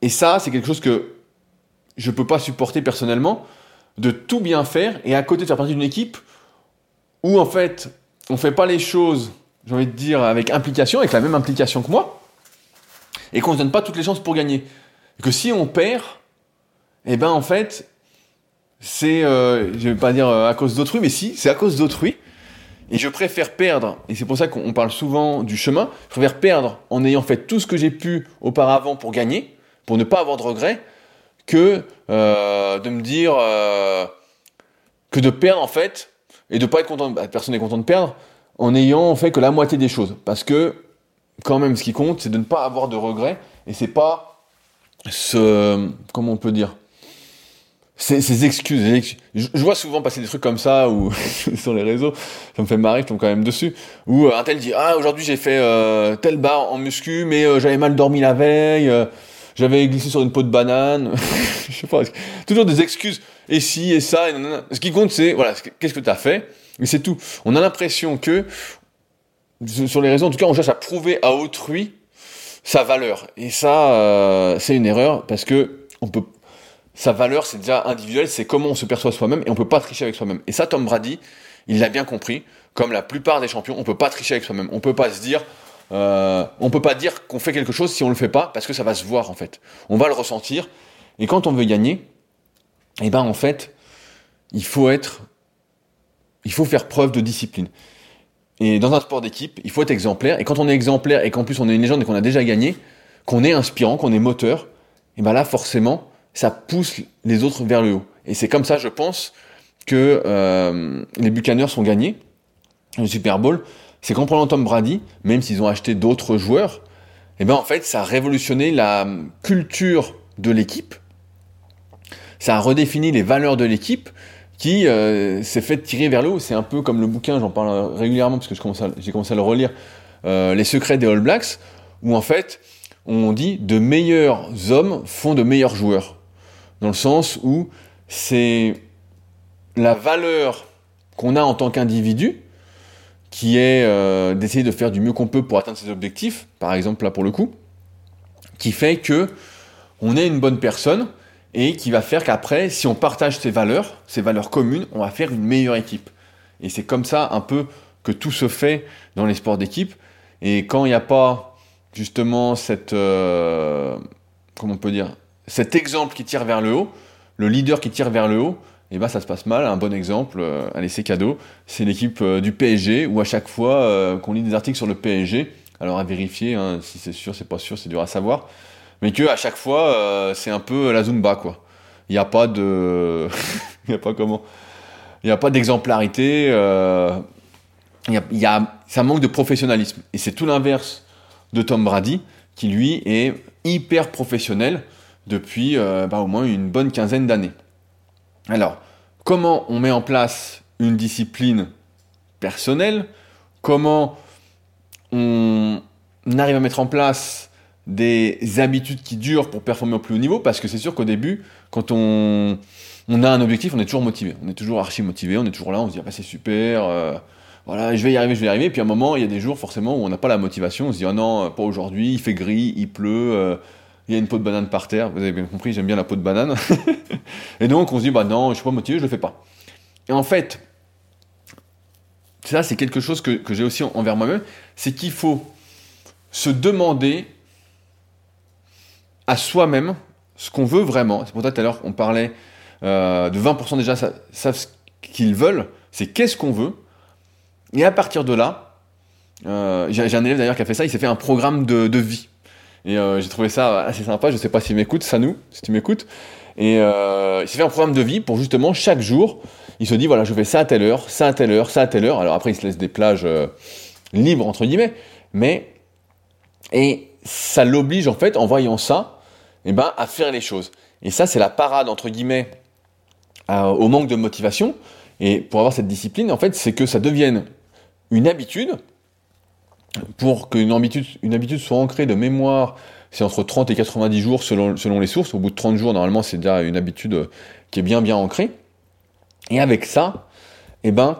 Et ça, c'est quelque chose que je peux pas supporter personnellement, de tout bien faire, et à côté de faire partie d'une équipe, où en fait, on fait pas les choses, j'ai envie de dire, avec implication, avec la même implication que moi, et qu'on ne donne pas toutes les chances pour gagner. Et que si on perd, eh ben en fait, c'est, euh, je vais pas dire euh, à cause d'autrui, mais si, c'est à cause d'autrui. Et je préfère perdre, et c'est pour ça qu'on parle souvent du chemin, je préfère perdre en ayant fait tout ce que j'ai pu auparavant pour gagner, pour ne pas avoir de regrets, que euh, de me dire que de perdre en fait et de pas être content, bah, personne n'est content de perdre, en ayant fait que la moitié des choses. Parce que, quand même, ce qui compte, c'est de ne pas avoir de regrets, et c'est pas ce, comment on peut dire, ces, excuses. Je, vois souvent passer des trucs comme ça, ou sur les réseaux, ça me fait marrer, je tombe quand même dessus, où euh, un tel dit, ah, aujourd'hui j'ai fait euh, tel bar en muscu, mais euh, j'avais mal dormi la veille, j'avais glissé sur une peau de banane, je sais pas, toujours des excuses, et si, et ça, et Ce qui compte, c'est, voilà, qu'est-ce que tu as fait, et c'est tout. On a l'impression que, sur les réseaux, en tout cas, on cherche à prouver à autrui sa valeur. Et ça, euh, c'est une erreur, parce que sa valeur, c'est déjà individuel, c'est comment on se perçoit soi-même, et on peut pas tricher avec soi-même. Et ça, Tom Brady, il l'a bien compris, comme la plupart des champions, on peut pas tricher avec soi-même. On peut pas se dire, euh, on peut pas dire qu'on fait quelque chose si on le fait pas, parce que ça va se voir en fait. On va le ressentir. Et quand on veut gagner, eh ben en fait, il faut être, il faut faire preuve de discipline. Et dans un sport d'équipe, il faut être exemplaire. Et quand on est exemplaire et qu'en plus on est une légende et qu'on a déjà gagné, qu'on est inspirant, qu'on est moteur, et eh ben là forcément, ça pousse les autres vers le haut. Et c'est comme ça, je pense, que euh, les Buccaneers sont gagnés le Super Bowl c'est qu'en prenant Tom Brady, même s'ils ont acheté d'autres joueurs, eh ben en fait, ça a révolutionné la culture de l'équipe. Ça a redéfini les valeurs de l'équipe qui euh, s'est fait tirer vers le haut. C'est un peu comme le bouquin, j'en parle régulièrement parce que j'ai commencé à le relire, euh, Les secrets des All Blacks, où en fait, on dit de meilleurs hommes font de meilleurs joueurs. Dans le sens où c'est la valeur qu'on a en tant qu'individu qui est euh, d'essayer de faire du mieux qu'on peut pour atteindre ses objectifs, par exemple là pour le coup, qui fait que on est une bonne personne et qui va faire qu'après, si on partage ses valeurs, ses valeurs communes, on va faire une meilleure équipe. Et c'est comme ça un peu que tout se fait dans les sports d'équipe. Et quand il n'y a pas justement cette, euh, comment on peut dire, cet exemple qui tire vers le haut, le leader qui tire vers le haut, eh ben ça se passe mal. Un bon exemple, euh, allez c'est cadeau, c'est l'équipe euh, du PSG où à chaque fois qu'on lit des articles sur le PSG, alors à vérifier, hein, si c'est sûr, c'est pas sûr, c'est dur à savoir, mais que à chaque fois c'est un peu la zumba quoi. Il n'y a pas de, il a pas comment, il a pas d'exemplarité, il y a, ça manque de professionnalisme et c'est tout l'inverse de Tom Brady qui lui est hyper professionnel depuis bah, au moins une bonne quinzaine d'années. Alors, comment on met en place une discipline personnelle? Comment on arrive à mettre en place des habitudes qui durent pour performer au plus haut niveau Parce que c'est sûr qu'au début, quand on, a un objectif, on est toujours motivé. On est toujours archi motivé, on est toujours là, on se dit, ah bah, c'est super, euh, voilà, je vais y arriver, je vais y arriver. Puis à un moment, il y a des jours forcément où on n'a pas la motivation, on se dit, oh non, pas aujourd'hui, il fait gris, il pleut. Euh, il y a une peau de banane par terre, vous avez bien compris, j'aime bien la peau de banane. et donc on se dit, bah non, je suis pas motivé, je le fais pas. Et en fait, ça c'est quelque chose que, j'ai aussi envers moi-même, c'est qu'il faut se demander à soi-même ce qu'on veut vraiment. C'est pour ça tout à l'heure on parlait euh, de 20% déjà savent ce qu'ils veulent, c'est qu'est-ce qu'on veut. Et à partir de là, euh, j'ai un élève d'ailleurs qui a fait ça, il s'est fait un programme de vie. Et euh, j'ai trouvé ça assez sympa. Je sais pas s'il m'écoute, ça nous, si tu m'écoutes. Et il s'est fait un programme de vie pour justement chaque jour, il se dit voilà, je fais ça à telle heure, ça à telle heure, ça à telle heure. Alors après, il se laisse des plages libres entre guillemets, mais et ça l'oblige en fait, en voyant ça, eh ben, à faire les choses. Et ça, c'est la parade entre guillemets au manque de motivation. Et pour avoir cette discipline, en fait, c'est que ça devienne une habitude pour qu'une habitude, une habitude soit ancrée de mémoire, c'est entre 30 et 90 jours selon, selon les sources. Au bout de 30 jours, normalement, c'est déjà une habitude euh, qui est bien bien ancrée. Et avec ça, eh ben,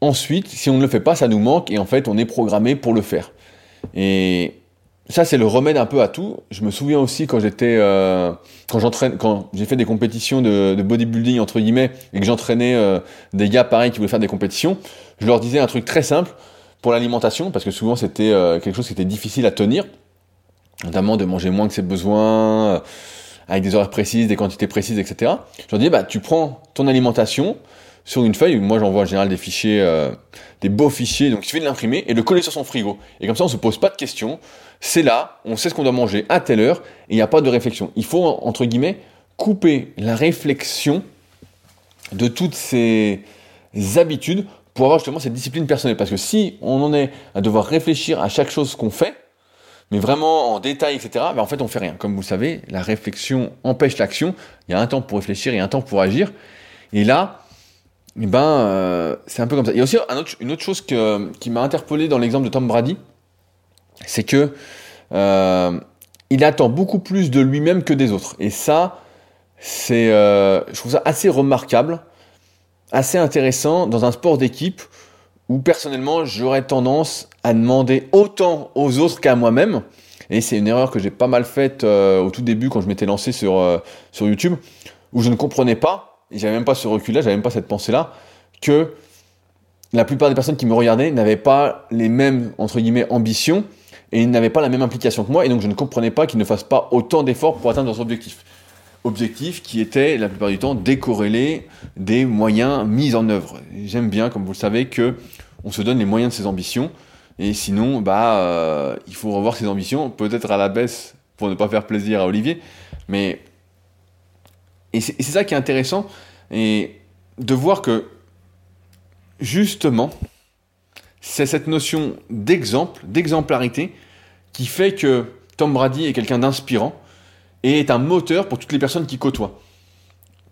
ensuite, si on ne le fait pas, ça nous manque et en fait, on est programmé pour le faire. Et ça, c'est le remède un peu à tout. Je me souviens aussi quand j'étais, euh, quand j'entraîne, quand j'ai fait des compétitions de, bodybuilding entre guillemets et que j'entraînais euh, des gars pareils qui voulaient faire des compétitions, je leur disais un truc très simple pour l'alimentation, parce que souvent c'était euh, quelque chose qui était difficile à tenir, notamment de manger moins que ses besoins, avec des horaires précises, des quantités précises, etc. Je leur dis, bah, tu prends ton alimentation sur une feuille, moi j'envoie en général des fichiers, euh, des beaux fichiers, donc il suffit de l'imprimer et de coller sur son frigo. Et comme ça on se pose pas de questions, c'est là, on sait ce qu'on doit manger à telle heure, et il n'y a pas de réflexion. Il faut, entre guillemets, couper la réflexion de toutes ces habitudes pour avoir justement cette discipline personnelle. Parce que si on en est à devoir réfléchir à chaque chose qu'on fait, mais vraiment en détail, etc., ben en fait on fait rien. Comme vous le savez, la réflexion empêche l'action. Il y a un temps pour réfléchir et un temps pour agir. Et là, eh ben, euh, c'est un peu comme ça. Il y a aussi une autre chose qui m'a interpellé dans l'exemple de Tom Brady, c'est que euh, il attend beaucoup plus de lui-même que des autres. Et ça, c'est, euh, je trouve ça assez remarquable, assez intéressant dans un sport d'équipe où personnellement j'aurais tendance à demander autant aux autres qu'à moi-même. Et c'est une erreur que j'ai pas mal faite au tout début quand je m'étais lancé sur, sur YouTube, où je ne comprenais pas, j'avais même pas ce recul-là, j'avais même pas cette pensée-là, que la plupart des personnes qui me regardaient n'avaient pas les mêmes, entre guillemets, ambitions, et n'avaient pas la même implication que moi, et donc je ne comprenais pas qu'ils ne fassent pas autant d'efforts pour atteindre leurs objectifs. Objectifs qui étaient la plupart du temps décorrélés des moyens mis en œuvre. J'aime bien, comme vous le savez, que on se donne les moyens de ses ambitions, et sinon, bah, euh, il faut revoir ses ambitions, peut-être à la baisse pour ne pas faire plaisir à Olivier, mais et c'est ça qui est intéressant, et de voir que justement, c'est cette notion d'exemple, d'exemplarité, qui fait que Tom Brady est quelqu'un d'inspirant et est un moteur pour toutes les personnes qui côtoient.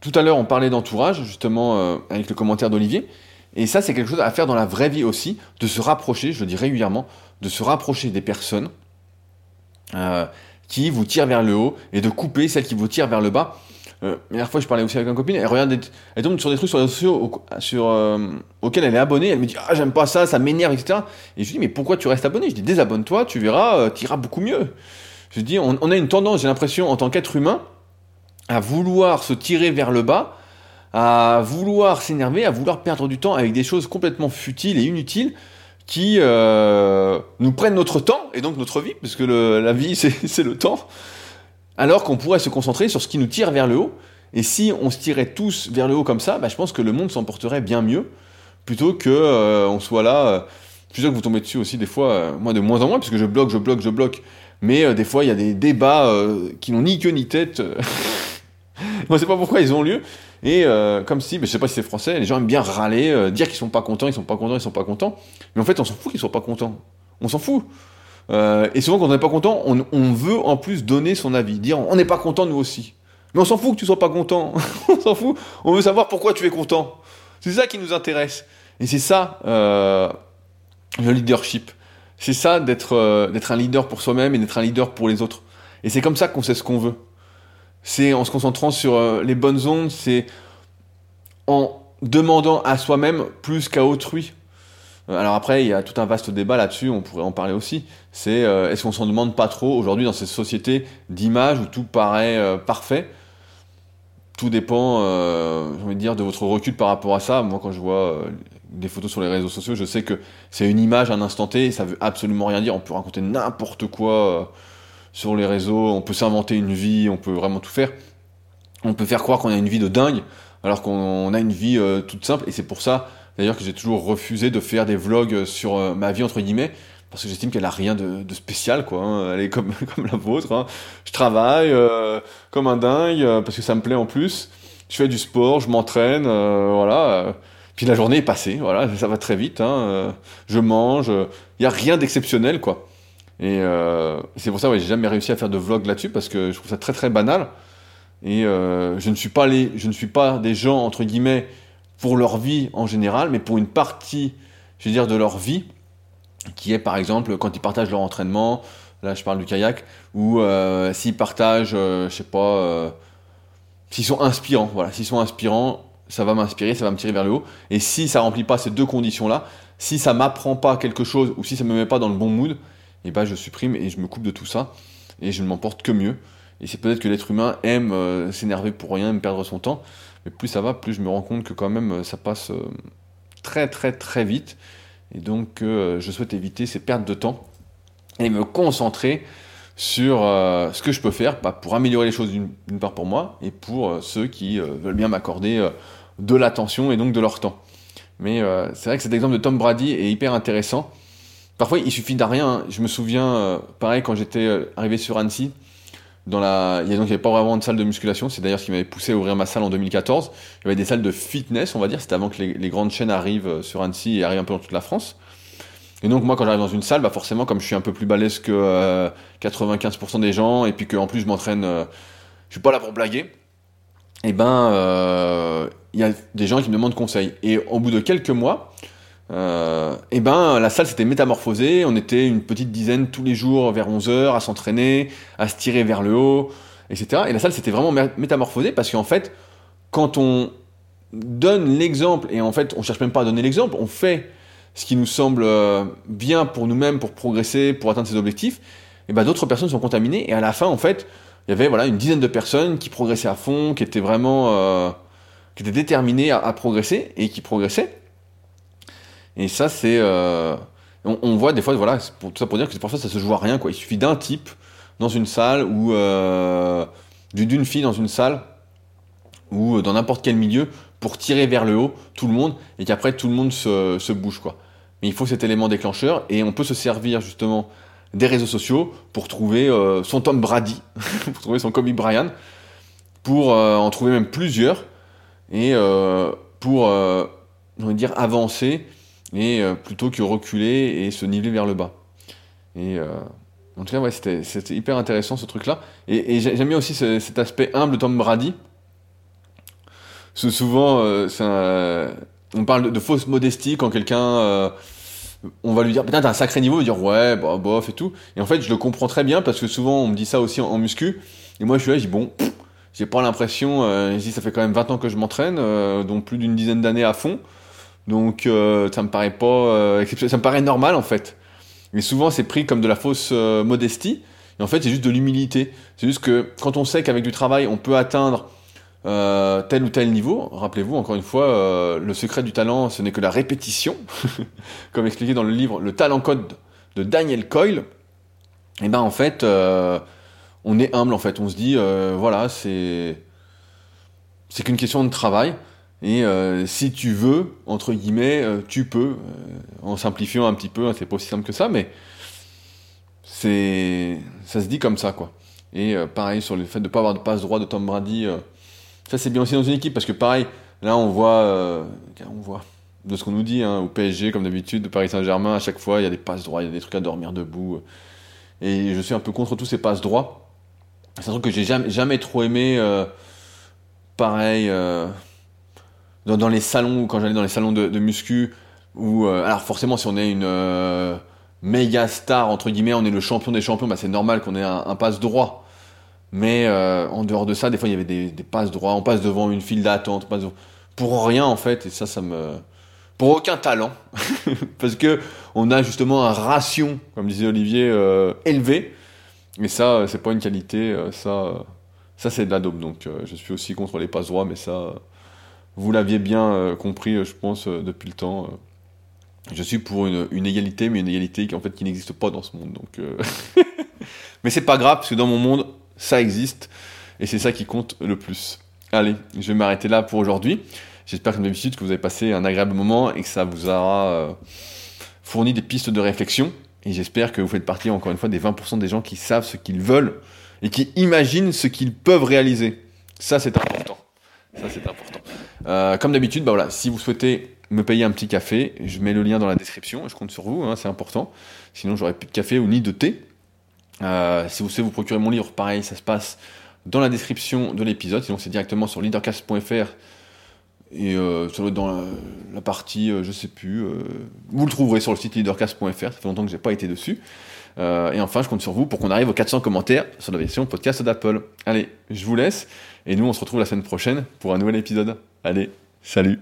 Tout à l'heure, on parlait d'entourage, justement, euh, avec le commentaire d'Olivier. Et ça, c'est quelque chose à faire dans la vraie vie aussi, de se rapprocher, je le dis régulièrement, de se rapprocher des personnes euh, qui vous tirent vers le haut et de couper celles qui vous tirent vers le bas. Euh, la dernière fois, je parlais aussi avec une copine, elle regarde, elle tombe sur des trucs sur les réseaux sociaux euh, auxquels elle est abonnée, elle me dit Ah, j'aime pas ça, ça m'énerve, etc. Et je lui dis Mais pourquoi tu restes abonné? Je dis Désabonne-toi, tu verras, euh, tu iras beaucoup mieux. Je dis on, a une tendance, j'ai l'impression, en tant qu'être humain, à vouloir se tirer vers le bas, à vouloir s'énerver, à vouloir perdre du temps avec des choses complètement futiles et inutiles qui euh, nous prennent notre temps et donc notre vie, parce que la vie c'est le temps alors qu'on pourrait se concentrer sur ce qui nous tire vers le haut. Et si on se tirait tous vers le haut comme ça, bah, je pense que le monde s'en porterait bien mieux, plutôt que euh, on soit là. Euh, sûr que vous tombez dessus aussi des fois, euh, moi de moins en moins, parce que je bloque, je bloque, je bloque. Mais des fois, il y a des débats qui n'ont ni queue ni tête. moi, je sais pas pourquoi ils ont lieu. Et comme si, mais je sais pas si c'est français, les gens aiment bien râler, dire qu'ils sont pas contents, ils sont pas contents, ils sont pas contents. Mais en fait, on s'en fout qu'ils soient pas contents. On s'en fout. Euh, et souvent, quand on n'est pas content, on, veut en plus donner son avis, dire on n'est pas content nous aussi. Mais on s'en fout que tu sois pas content. on s'en fout. On veut savoir pourquoi tu es content. C'est ça qui nous intéresse. Et c'est ça euh, le leadership. C'est ça d'être euh, d'être un leader pour soi-même et d'être un leader pour les autres. Et c'est comme ça qu'on sait ce qu'on veut. C'est en se concentrant sur les bonnes ondes, c'est en demandant à soi-même plus qu'à autrui. Euh, alors après, il y a tout un vaste débat là-dessus, on pourrait en parler aussi. C'est euh, est-ce qu'on s'en demande pas trop aujourd'hui dans ces sociétés d'image où tout paraît euh, parfait? Tout dépend, j'ai envie de dire, de votre recul par rapport à ça. Moi, quand je vois des photos sur les réseaux sociaux, je sais que c'est une image, un instant T, ça veut absolument rien dire. On peut raconter n'importe quoi sur les réseaux, on peut s'inventer une vie, on peut vraiment tout faire. On peut faire croire qu'on a une vie de dingue, alors qu'on a une vie toute simple, et c'est pour ça D'ailleurs que j'ai toujours refusé de faire des vlogs sur euh, ma vie entre guillemets parce que j'estime qu'elle a rien de, spécial quoi. Hein. Elle est comme comme la vôtre. Hein. Je travaille euh, comme un dingue euh, parce que ça me plaît en plus. Je fais du sport, je m'entraîne, voilà. Puis la journée est passée, voilà, ça va très vite. Hein. Je mange, il y a rien d'exceptionnel quoi. Et c'est pour ça que j'ai jamais réussi à faire de vlog là-dessus parce que je trouve ça très très banal. Et je ne suis pas les, je ne suis pas des gens entre guillemets pour leur vie en général, mais pour une partie, je veux dire, de leur vie, qui est par exemple quand ils partagent leur entraînement, là je parle du kayak, ou euh, s'ils partagent, euh, je sais pas, euh, s'ils sont inspirants, voilà, s'ils sont inspirants, ça va m'inspirer, ça va me tirer vers le haut, et si ça remplit pas ces deux conditions-là, si ça m'apprend pas quelque chose, ou si ça me met pas dans le bon mood, et eh ben je supprime et je me coupe de tout ça, et je ne m'en porte que mieux. Et c'est peut-être que l'être humain aime s'énerver pour rien, aime perdre son temps, mais plus ça va, plus je me rends compte que quand même euh, ça passe euh, très très très vite. Et donc euh, je souhaite éviter ces pertes de temps et me concentrer sur ce que je peux faire bah, pour améliorer les choses d'une part pour moi et pour ceux qui veulent bien m'accorder de l'attention et donc de leur temps. Mais c'est vrai que cet exemple de Tom Brady est hyper intéressant. Parfois il suffit d'un rien. Je me souviens, pareil quand j'étais arrivé sur Annecy, dans la, il y donc il n'y avait pas vraiment de salle de musculation. C'est d'ailleurs ce qui m'avait poussé à ouvrir ma salle en 2014. Il y avait des salles de fitness, on va dire. C'était avant que les, grandes chaînes arrivent euh, sur Annecy et arrivent un peu dans toute la France. Et donc moi, quand j'arrive dans une salle, bah forcément, comme je suis un peu plus balèze que 95% euh, des gens, et puis qu'en plus je m'entraîne, euh, je suis pas là pour blaguer. Et eh ben, il y a des gens qui me demandent conseil. Et au bout de quelques mois, et ben la salle s'était métamorphosée, on était une petite dizaine tous les jours vers 11h à s'entraîner, à se tirer vers le haut, etc. Et la salle s'était vraiment métamorphosée parce qu'en fait, quand on donne l'exemple, et en fait on cherche même pas à donner l'exemple, on fait ce qui nous semble bien pour nous-mêmes, pour progresser, pour atteindre ses objectifs, et ben d'autres personnes sont contaminées, et à la fin en fait, il y avait voilà une dizaine de personnes qui progressaient à fond, qui étaient vraiment, euh, qui étaient déterminées à, progresser et qui progressaient. Et ça, c'est, euh, on, voit des fois, voilà, tout ça pour dire que parfois ça se joue à rien, quoi. Il suffit d'un type dans une salle ou euh, d'une fille dans une salle ou dans n'importe quel milieu pour tirer vers le haut tout le monde et qu'après tout le monde se, bouge, quoi. Mais il faut cet élément déclencheur et on peut se servir justement des réseaux sociaux pour trouver euh, son Tom Brady, pour trouver son Kobe Bryant, pour euh, en trouver même plusieurs, et euh, pour, on dire, avancer, et plutôt que reculer et se niveler vers le bas. Et en tout cas, ouais, c'était hyper intéressant ce truc-là. Et, j'aime bien aussi cet aspect humble de Tom Brady. souvent, on parle de, fausse modestie quand quelqu'un on va lui dire putain t'as un sacré niveau, dire ouais bah bof et tout. Et en fait je le comprends très bien parce que souvent on me dit ça aussi en, muscu. Et moi je suis là, je dis bon, j'ai pas l'impression, euh, je dis ça fait quand même 20 ans que je m'entraîne, euh, donc plus d'une dizaine d'années à fond. Donc euh, ça me paraît pas euh, ça me paraît normal en fait. Mais souvent c'est pris comme de la fausse modestie. Et en fait c'est juste de l'humilité. C'est juste que quand on sait qu'avec du travail on peut atteindre euh, tel ou tel niveau. Rappelez-vous, encore une fois, euh, le secret du talent, ce n'est que la répétition, comme expliqué dans le livre Le Talent Code de Daniel Coyle. Et eh ben en fait, euh, on est humble en fait. On se dit, voilà, c'est c'est qu'une question de travail. Et si tu veux, entre guillemets, tu peux. en simplifiant un petit peu, hein, c'est pas aussi simple que ça, mais c'est ça se dit comme ça quoi. Et pareil sur le fait de ne pas avoir de passe droit de Tom Brady ça, c'est bien aussi dans une équipe parce que, pareil, là, on voit, euh, on voit de ce qu'on nous dit, hein, au PSG, comme d'habitude, de Paris Saint-Germain, à chaque fois, il y a des passes droits, il y a des trucs à dormir debout. Et je suis un peu contre tous ces passes droits. C'est un truc que j'ai jamais, jamais trop aimé. Euh, pareil, euh, dans, les salons, quand j'allais dans les salons de, muscu, où, alors forcément, si on est une méga star, entre guillemets, on est le champion des champions, bah, c'est normal qu'on ait un, passe droit. Mais euh, en dehors de ça, des fois, il y avait des, des passes droits. On passe devant une file d'attente, pour rien en fait. Et ça, ça me pour aucun talent, parce que on a justement un ration, comme disait Olivier, euh, élevé. Mais ça, euh, c'est pas une qualité. ça, ça c'est de la dope. Donc, je suis aussi contre les passes droits, mais ça, vous l'aviez bien compris, je pense, depuis le temps. je suis pour une, égalité, mais une égalité qui en fait qui n'existe pas dans ce monde. Donc, mais c'est pas grave, parce que dans mon monde, ça existe, et c'est ça qui compte le plus. Allez, je vais m'arrêter là pour aujourd'hui. J'espère comme d'habitude que vous avez passé un agréable moment et que ça vous aura euh, fourni des pistes de réflexion. Et j'espère que vous faites partie encore une fois des 20% des gens qui savent ce qu'ils veulent et qui imaginent ce qu'ils peuvent réaliser. Ça c'est important. Ça c'est important. Euh, comme d'habitude, bah voilà, si vous souhaitez me payer un petit café, je mets le lien dans la description. Je compte sur vous, hein, c'est important. Sinon j'aurais plus de café ou ni de thé. Euh, si vous souhaitez vous procurer mon livre, pareil, ça se passe dans la description de l'épisode. Sinon, c'est directement sur leadercast.fr et euh, dans la, partie, euh, je sais plus, euh, vous le trouverez sur le site leadercast.fr. Ça fait longtemps que j'ai pas été dessus. et enfin, je compte sur vous pour qu'on arrive aux 400 commentaires sur la version podcast d'Apple. Allez, je vous laisse et nous, on se retrouve la semaine prochaine pour un nouvel épisode. Allez, salut